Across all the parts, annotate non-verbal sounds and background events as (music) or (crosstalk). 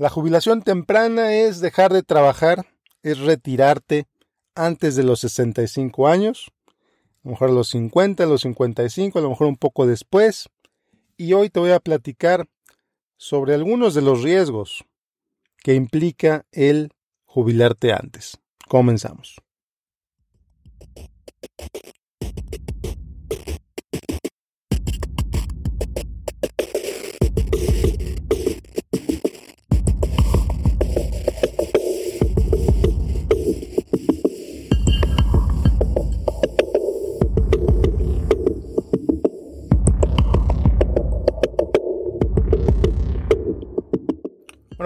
La jubilación temprana es dejar de trabajar, es retirarte antes de los 65 años, a lo mejor a los 50, a los 55, a lo mejor un poco después. Y hoy te voy a platicar sobre algunos de los riesgos que implica el jubilarte antes. Comenzamos.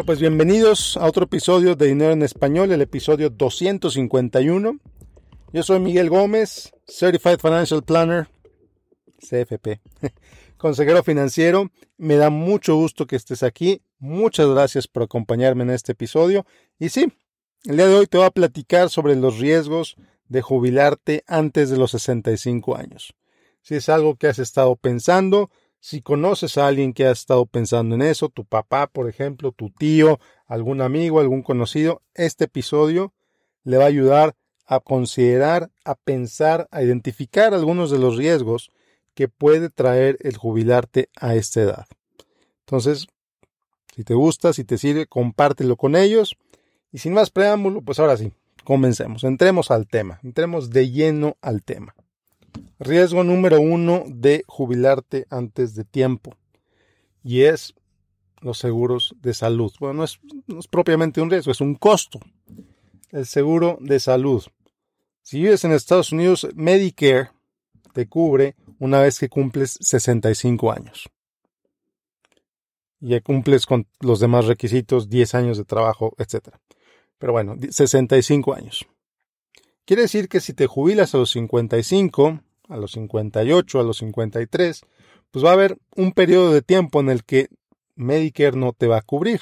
Pues bienvenidos a otro episodio de Dinero en Español, el episodio 251. Yo soy Miguel Gómez, Certified Financial Planner, CFP, (laughs) consejero financiero. Me da mucho gusto que estés aquí. Muchas gracias por acompañarme en este episodio. Y sí, el día de hoy te voy a platicar sobre los riesgos de jubilarte antes de los 65 años. Si es algo que has estado pensando, si conoces a alguien que ha estado pensando en eso, tu papá, por ejemplo, tu tío, algún amigo, algún conocido, este episodio le va a ayudar a considerar, a pensar, a identificar algunos de los riesgos que puede traer el jubilarte a esta edad. Entonces, si te gusta, si te sirve, compártelo con ellos. Y sin más preámbulo, pues ahora sí, comencemos, entremos al tema, entremos de lleno al tema. Riesgo número uno de jubilarte antes de tiempo. Y es los seguros de salud. Bueno, no es, propiamente un riesgo, es un costo. El seguro de salud. Si vives en Estados Unidos, Medicare te cubre una vez que cumples 65 años. Ya cumples con los demás requisitos, 10 años de trabajo, etc. Pero bueno, 65 años. Quiere decir que si te jubilas a los 55, a los 58, a los 53, pues va a haber un periodo de tiempo en el que Medicare no te va a cubrir.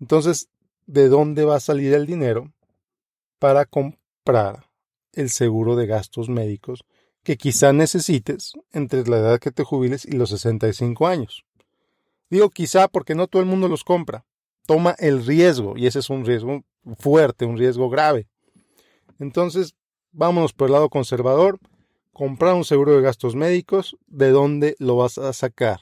Entonces, ¿de dónde va a salir el dinero para comprar el seguro de gastos médicos que quizá necesites entre la edad que te jubiles y los 65 años? Digo quizá porque no todo el mundo los compra. Toma el riesgo y ese es un riesgo fuerte, un riesgo grave. Entonces, vámonos por el lado conservador, comprar un seguro de gastos médicos, ¿de dónde lo vas a sacar?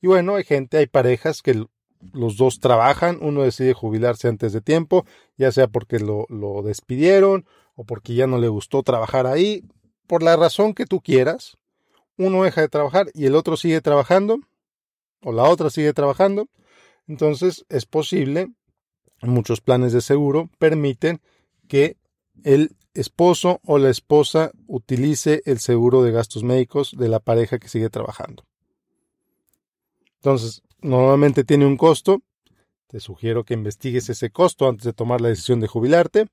Y bueno, hay gente, hay parejas que los dos trabajan, uno decide jubilarse antes de tiempo, ya sea porque lo, lo despidieron o porque ya no le gustó trabajar ahí, por la razón que tú quieras, uno deja de trabajar y el otro sigue trabajando, o la otra sigue trabajando, entonces es posible, muchos planes de seguro permiten que el esposo o la esposa utilice el seguro de gastos médicos de la pareja que sigue trabajando. Entonces, normalmente tiene un costo. Te sugiero que investigues ese costo antes de tomar la decisión de jubilarte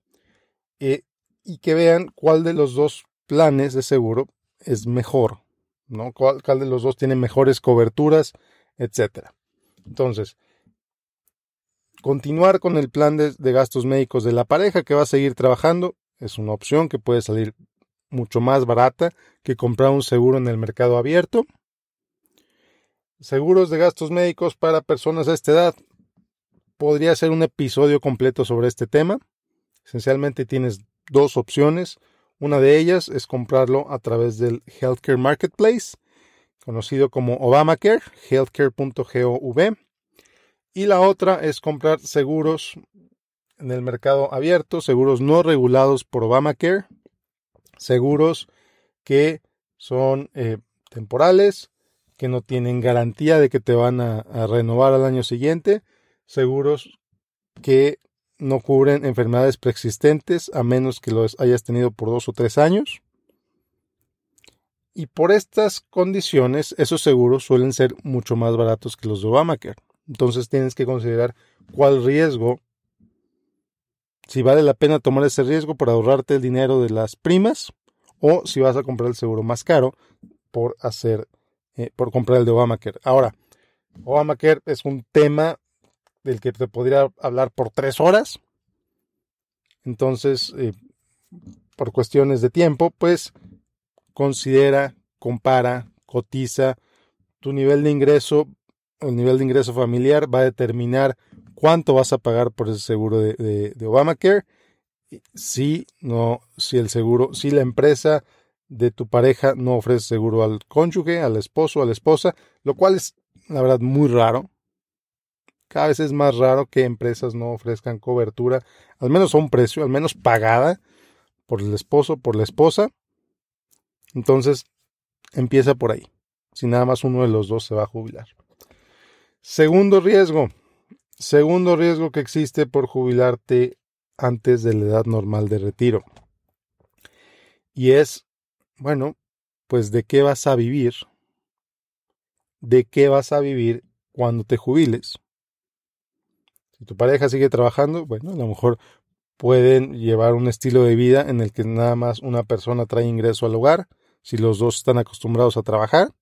eh, y que vean cuál de los dos planes de seguro es mejor, ¿no? Cuál, cuál de los dos tiene mejores coberturas, etcétera. Entonces, continuar con el plan de, de gastos médicos de la pareja que va a seguir trabajando es una opción que puede salir mucho más barata que comprar un seguro en el mercado abierto. Seguros de gastos médicos para personas a esta edad. Podría ser un episodio completo sobre este tema. Esencialmente tienes dos opciones. Una de ellas es comprarlo a través del Healthcare Marketplace, conocido como Obamacare, healthcare.gov. Y la otra es comprar seguros en el mercado abierto, seguros no regulados por Obamacare, seguros que son eh, temporales, que no tienen garantía de que te van a, a renovar al año siguiente, seguros que no cubren enfermedades preexistentes a menos que los hayas tenido por dos o tres años. Y por estas condiciones, esos seguros suelen ser mucho más baratos que los de Obamacare. Entonces tienes que considerar cuál riesgo si vale la pena tomar ese riesgo por ahorrarte el dinero de las primas o si vas a comprar el seguro más caro por hacer eh, por comprar el de Obamacare. Ahora, Obamacare es un tema del que te podría hablar por tres horas. Entonces, eh, por cuestiones de tiempo, pues considera, compara, cotiza tu nivel de ingreso el nivel de ingreso familiar va a determinar cuánto vas a pagar por ese seguro de, de, Obamacare. Si no, si el seguro, si la empresa de tu pareja no ofrece seguro al cónyuge, al esposo, a la esposa, lo cual es la verdad muy raro. Cada vez es más raro que empresas no ofrezcan cobertura, al menos a un precio, al menos pagada por el esposo, por la esposa. Entonces, empieza por ahí. Si nada más uno de los dos se va a jubilar. Segundo riesgo. Segundo riesgo que existe por jubilarte antes de la edad normal de retiro. Y es, bueno, pues de qué vas a vivir. De qué vas a vivir cuando te jubiles. Si tu pareja sigue trabajando, bueno, a lo mejor pueden llevar un estilo de vida en el que nada más una persona trae ingreso al hogar, si los dos están acostumbrados a trabajar.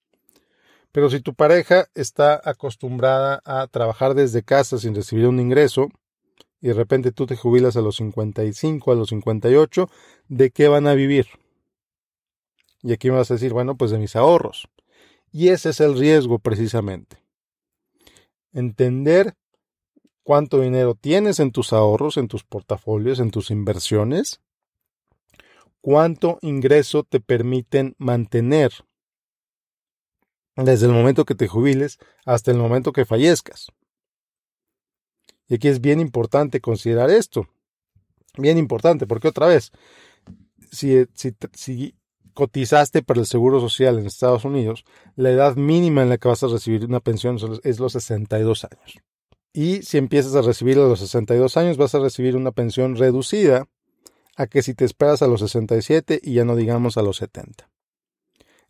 Pero si tu pareja está acostumbrada a trabajar desde casa sin recibir un ingreso, y de repente tú te jubilas a los 55, a los 58, ¿de qué van a vivir? Y aquí me vas a decir, bueno, pues de mis ahorros. Y ese es el riesgo precisamente. Entender cuánto dinero tienes en tus ahorros, en tus portafolios, en tus inversiones, cuánto ingreso te permiten mantener desde el momento que te jubiles hasta el momento que fallezcas. Y aquí es bien importante considerar esto. Bien importante, porque otra vez, si, cotizaste para el Seguro Social en Estados Unidos, la edad mínima en la que vas a recibir una pensión es los 62 años. Y si empiezas a recibir a los 62 años, vas a recibir una pensión reducida a que si te esperas a los 67 y ya no digamos a los 70.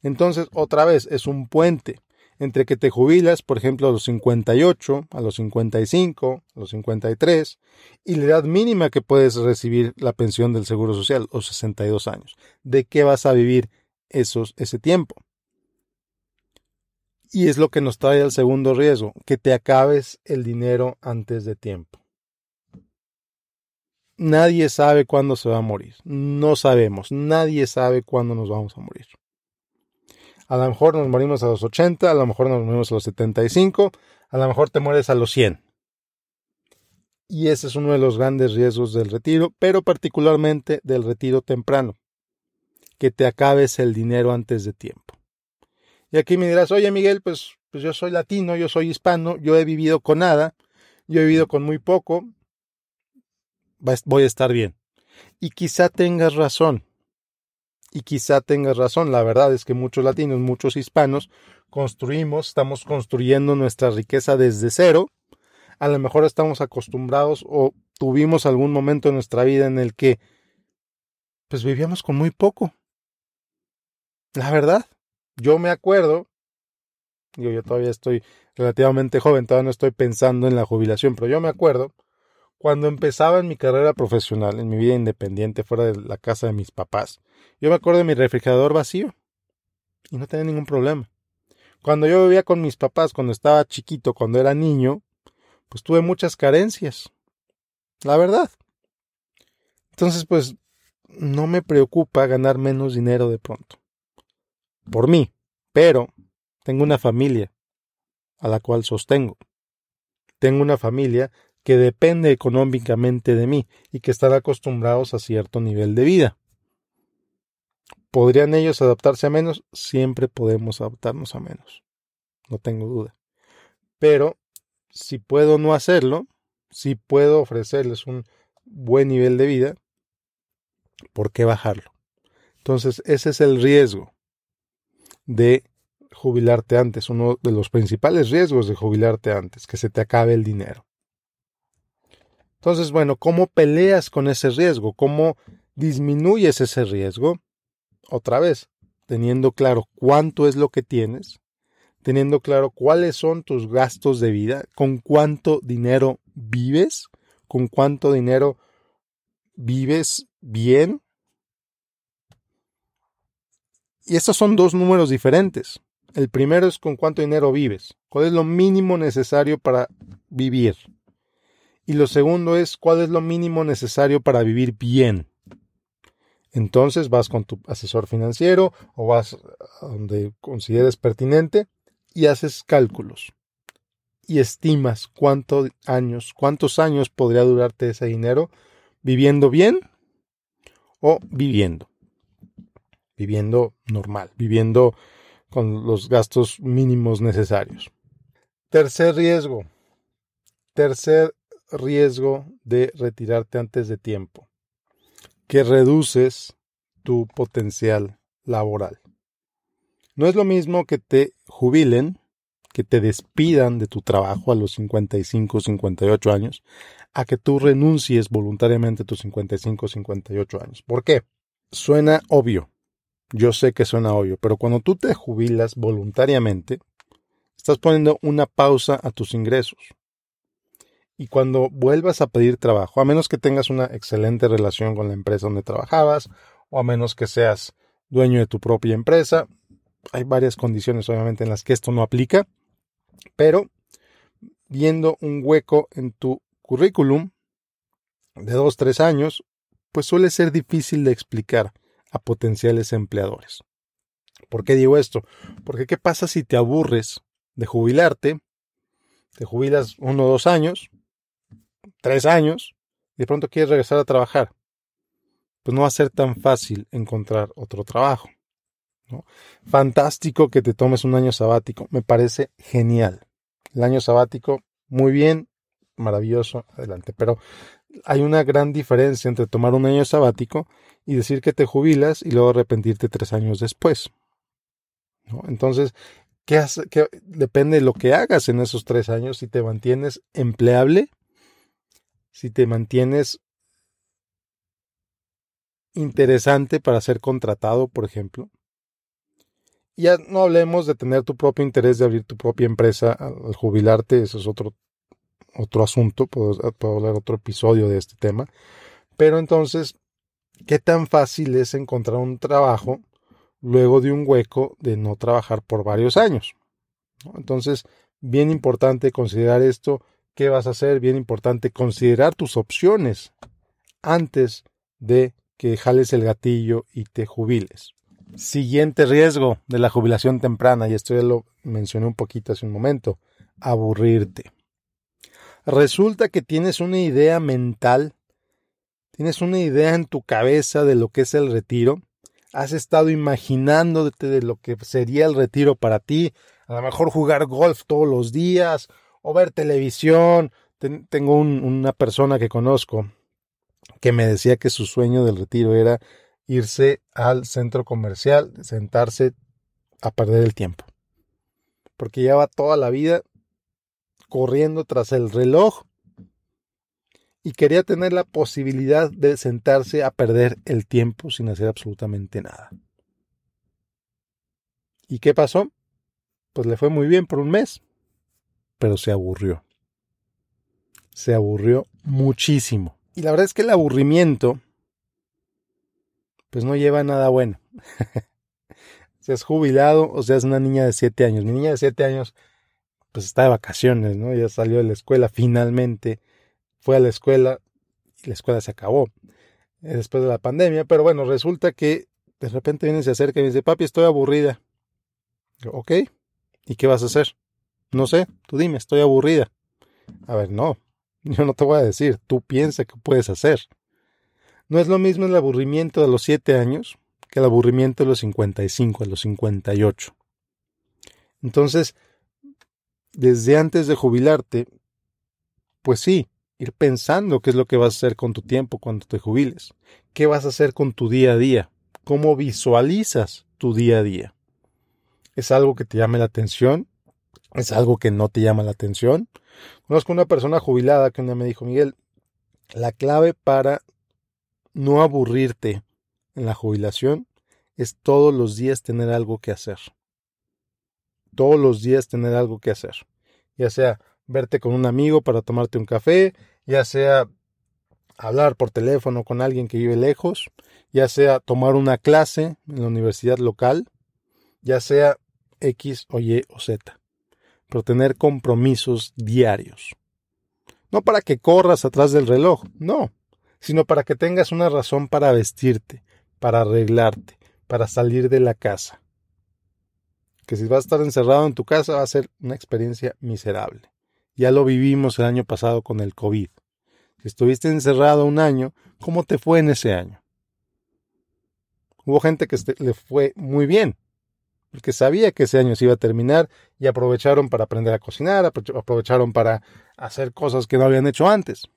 Entonces, otra vez, es un puente entre que te jubilas, por ejemplo, a los 58, a los 55, a los 53, y la edad mínima que puedes recibir la pensión del Seguro Social, los 62 años. ¿De qué vas a vivir esos, ese tiempo? Y es lo que nos trae al segundo riesgo, que te acabes el dinero antes de tiempo. Nadie sabe cuándo se va a morir. No sabemos. Nadie sabe cuándo nos vamos a morir. A lo mejor nos morimos a los 80, a lo mejor nos morimos a los 75, a lo mejor te mueres a los 100. Y ese es uno de los grandes riesgos del retiro, pero particularmente del retiro temprano, que te acabes el dinero antes de tiempo. Y aquí me dirás, oye Miguel, pues, pues yo soy latino, yo soy hispano, yo he vivido con nada, yo he vivido con muy poco, voy a estar bien. Y quizá tengas razón, y quizá tengas razón, la verdad es que muchos latinos, muchos hispanos, construimos, estamos construyendo nuestra riqueza desde cero. A lo mejor estamos acostumbrados o tuvimos algún momento en nuestra vida en el que pues vivíamos con muy poco. La verdad, yo me acuerdo, yo, yo todavía estoy relativamente joven, todavía no estoy pensando en la jubilación, pero yo me acuerdo cuando empezaba en mi carrera profesional, en mi vida independiente, fuera de la casa de mis papás, yo me acuerdo de mi refrigerador vacío y no tenía ningún problema. Cuando yo vivía con mis papás, cuando estaba chiquito, cuando era niño, pues tuve muchas carencias. La verdad. Entonces, pues, no me preocupa ganar menos dinero de pronto. Por mí. Pero tengo una familia a la cual sostengo. Tengo una familia que depende económicamente de mí y que están acostumbrados a cierto nivel de vida. ¿Podrían ellos adaptarse a menos? Siempre podemos adaptarnos a menos. No tengo duda. Pero si puedo no hacerlo, si puedo ofrecerles un buen nivel de vida, ¿por qué bajarlo? Entonces, ese es el riesgo de jubilarte antes, uno de los principales riesgos de jubilarte antes, que se te acabe el dinero. Entonces, bueno, ¿cómo peleas con ese riesgo? ¿Cómo disminuyes ese riesgo? Otra vez, teniendo claro cuánto es lo que tienes, teniendo claro cuáles son tus gastos de vida, con cuánto dinero vives, con cuánto dinero vives bien. Y estos son dos números diferentes. El primero es con cuánto dinero vives, cuál es lo mínimo necesario para vivir. Y lo segundo es cuál es lo mínimo necesario para vivir bien. Entonces vas con tu asesor financiero o vas a donde consideres pertinente y haces cálculos. y estimas cuántos años, cuántos años podría durarte ese dinero viviendo bien o viviendo. Viviendo normal, viviendo con los gastos mínimos necesarios. Tercer riesgo. Tercer riesgo de retirarte antes de tiempo. Que reduces tu potencial laboral. No es lo mismo que te jubilen, que te despidan de tu trabajo a los 55 o 58 años, a que tú renuncies voluntariamente a tus 55 o 58 años. ¿Por qué? Suena obvio. Yo sé que suena obvio, pero cuando tú te jubilas voluntariamente, estás poniendo una pausa a tus ingresos. Y cuando vuelvas a pedir trabajo, a menos que tengas una excelente relación con la empresa donde trabajabas, o a menos que seas dueño de tu propia empresa, hay varias condiciones obviamente en las que esto no aplica, pero viendo un hueco en tu currículum de dos, tres años, pues suele ser difícil de explicar a potenciales empleadores. ¿Por qué digo esto? Porque ¿qué pasa si te aburres de jubilarte? Te jubilas uno o dos años, tres años, y de pronto quieres regresar a trabajar. Pues no va a ser tan fácil encontrar otro trabajo. Fantástico que te tomes un año sabático, me parece genial. El año sabático, muy bien, maravilloso, adelante. Pero hay una gran diferencia entre tomar un año sabático y decir que te jubilas y luego arrepentirte tres años después. Entonces, ¿qué, ¿qué, depende de lo que hagas en esos tres años, si te mantienes empleable, si te mantienes interesante para ser contratado, por ejemplo, ya no hablemos de tener tu propio interés de abrir tu propia empresa al jubilarte, eso es otro, otro asunto, puedo, hablar otro episodio de este tema. Pero entonces, ¿qué tan fácil es encontrar un trabajo luego de un hueco de no trabajar por varios años? Entonces, bien importante considerar esto, qué vas a hacer, bien importante considerar tus opciones antes de que jales el gatillo y te jubiles. Siguiente riesgo de la jubilación temprana, y esto ya lo mencioné un poquito hace un momento, aburrirte. Resulta que tienes una idea mental, tienes una idea en tu cabeza de lo que es el retiro, has estado imaginándote de lo que sería el retiro para ti, a lo mejor jugar golf todos los días o ver televisión. tengo una persona que conozco que me decía que su sueño del retiro era irse al centro comercial, sentarse a perder el tiempo. Porque lleva toda la vida corriendo tras el reloj y quería tener la posibilidad de sentarse a perder el tiempo sin hacer absolutamente nada. ¿Y qué pasó? Pues le fue muy bien por un mes, pero se aburrió. Se aburrió muchísimo. Y la verdad es que el aburrimiento pues no lleva nada bueno. (laughs) seas jubilado o seas una niña de siete años. Mi niña de siete años, pues está de vacaciones, ¿no? Ya salió de la escuela finalmente, fue a la escuela y la escuela se acabó eh, después de la pandemia, pero bueno, resulta que de repente viene, se acerca y me dice, papi, estoy aburrida. ok, ¿y qué vas a hacer? No sé, tú dime, estoy aburrida. A ver, no, (laughs) yo no te voy a decir, tú piensa qué puedes hacer. No es lo mismo el aburrimiento de los 7 años que el aburrimiento de los 55, a los 58. Entonces, desde antes de jubilarte, pues sí, ir pensando qué es lo que vas a hacer con tu tiempo cuando te jubiles, qué vas a hacer con tu día a día, cómo visualizas tu día a día. ¿Es algo que te llame la atención? ¿Es algo que no te llama la atención? Conozco una persona jubilada que un día me dijo, Miguel, la clave para no aburrirte en la jubilación es todos los días tener algo que hacer. Todos los días tener algo que hacer. Ya sea verte con un amigo para tomarte un café, ya sea hablar por teléfono con alguien que vive lejos, ya sea tomar una clase en la universidad local, ya sea X o Y o Z. Pero tener compromisos diarios. No para que corras atrás del reloj, no, sino para que tengas una razón para vestirte, para arreglarte, para salir de la casa. Que si vas a estar encerrado en tu casa va a ser una experiencia miserable. Ya lo vivimos el año pasado con el COVID. Si estuviste encerrado un año, ¿cómo te fue en ese año? Hubo gente que le fue muy bien, porque sabía que ese año se iba a terminar y aprovecharon para aprender a cocinar, aprovecharon para hacer cosas que no habían hecho antes.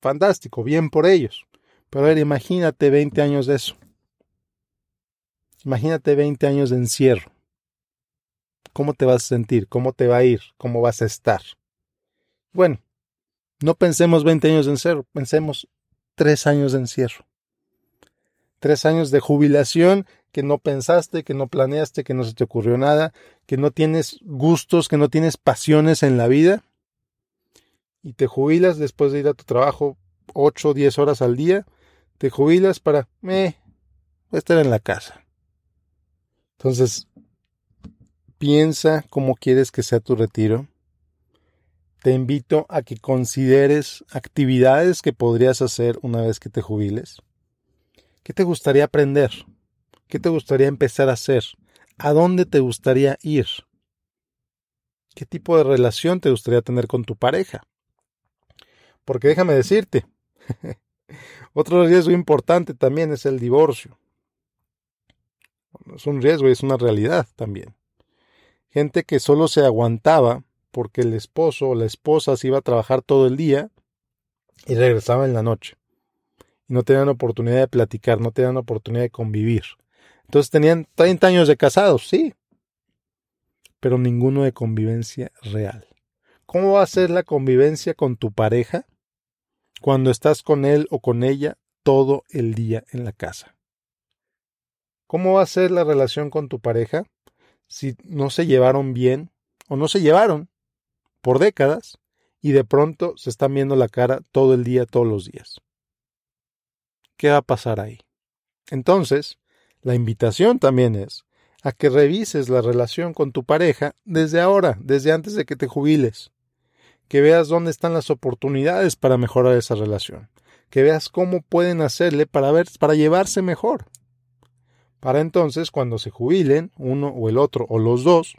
Fantástico, bien por ellos. Pero a ver, imagínate 20 años de eso. Imagínate 20 años de encierro. ¿Cómo te vas a sentir? ¿Cómo te va a ir? ¿Cómo vas a estar? Bueno, no pensemos 20 años de encierro, pensemos 3 años de encierro. 3 años de jubilación que no pensaste, que no planeaste, que no se te ocurrió nada, que no tienes gustos, que no tienes pasiones en la vida y te jubilas después de ir a tu trabajo 8 o 10 horas al día, te jubilas para, eh, estar en la casa. Entonces, piensa cómo quieres que sea tu retiro. Te invito a que consideres actividades que podrías hacer una vez que te jubiles. ¿Qué te gustaría aprender? ¿Qué te gustaría empezar a hacer? ¿A dónde te gustaría ir? ¿Qué tipo de relación te gustaría tener con tu pareja? Porque déjame decirte, (laughs) otro riesgo importante también es el divorcio. es un riesgo y es una realidad también. Gente que solo se aguantaba porque el esposo o la esposa se iba a trabajar todo el día y regresaba en la noche. Y no tenían oportunidad de platicar, no tenían oportunidad de convivir. Entonces tenían 30 años de casados, sí, pero ninguno de convivencia real. ¿Cómo va a ser la convivencia con tu pareja cuando estás con él o con ella todo el día en la casa? ¿Cómo va a ser la relación con tu pareja si no se llevaron bien o no se llevaron por décadas y de pronto se están viendo la cara todo el día, todos los días? ¿Qué va a pasar ahí? Entonces, la invitación también es a que revises la relación con tu pareja desde ahora, desde antes de que te jubiles. Que veas dónde están las oportunidades para mejorar esa relación. Que veas cómo pueden hacerle para llevarse mejor. Para entonces, cuando se jubilen, uno o el otro o los dos,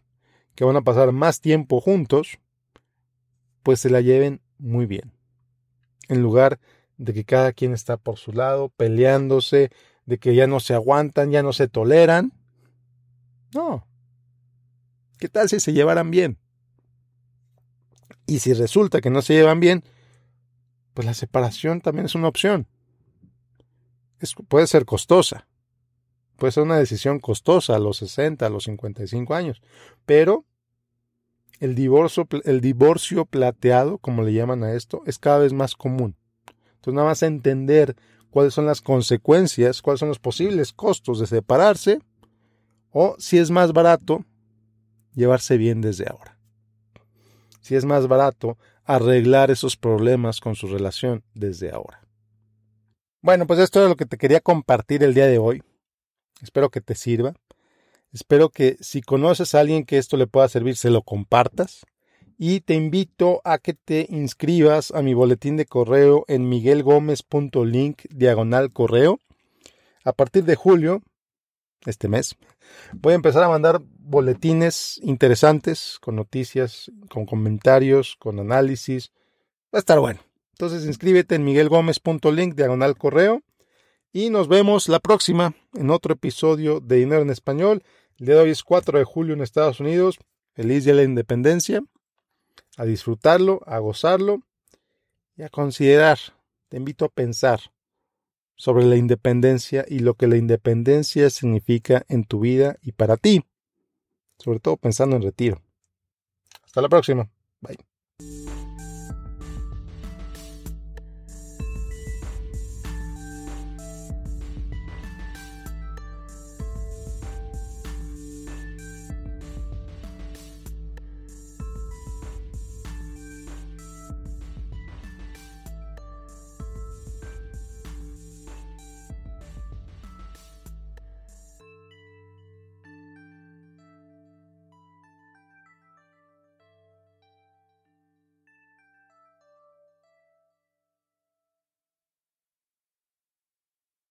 que van a pasar más tiempo juntos, pues se la lleven muy bien. En lugar de que cada quien está por su lado, peleándose, de que ya no se aguantan, ya no se toleran. No. ¿Qué tal si se llevaran bien? Y si resulta que no se llevan bien, pues la separación también es una opción. Es, puede ser costosa. Puede ser una decisión costosa a los 60, a los 55 años. Pero el divorcio, el divorcio plateado, como le llaman a esto, es cada vez más común. Entonces nada más entender cuáles son las consecuencias, cuáles son los posibles costos de separarse, o si es más barato llevarse bien desde ahora. Si es más barato arreglar esos problemas con su relación desde ahora. Bueno, pues esto es lo que te quería compartir el día de hoy. Espero que te sirva. Espero que si conoces a alguien que esto le pueda servir, se lo compartas y te invito a que te inscribas a mi boletín de correo en miguelgomez.link diagonal correo. A partir de julio, este mes, voy a empezar a mandar boletines interesantes con noticias, con comentarios, con análisis. Va a estar bueno. Entonces inscríbete en miguelgomez.link diagonal correo y nos vemos la próxima en otro episodio de Dinero en Español. El día de hoy es 4 de julio en Estados Unidos. Feliz día de la independencia a disfrutarlo, a gozarlo y a considerar. Te invito a pensar sobre la independencia y lo que la independencia significa en tu vida y para ti, sobre todo pensando en retiro. Hasta la próxima. Bye.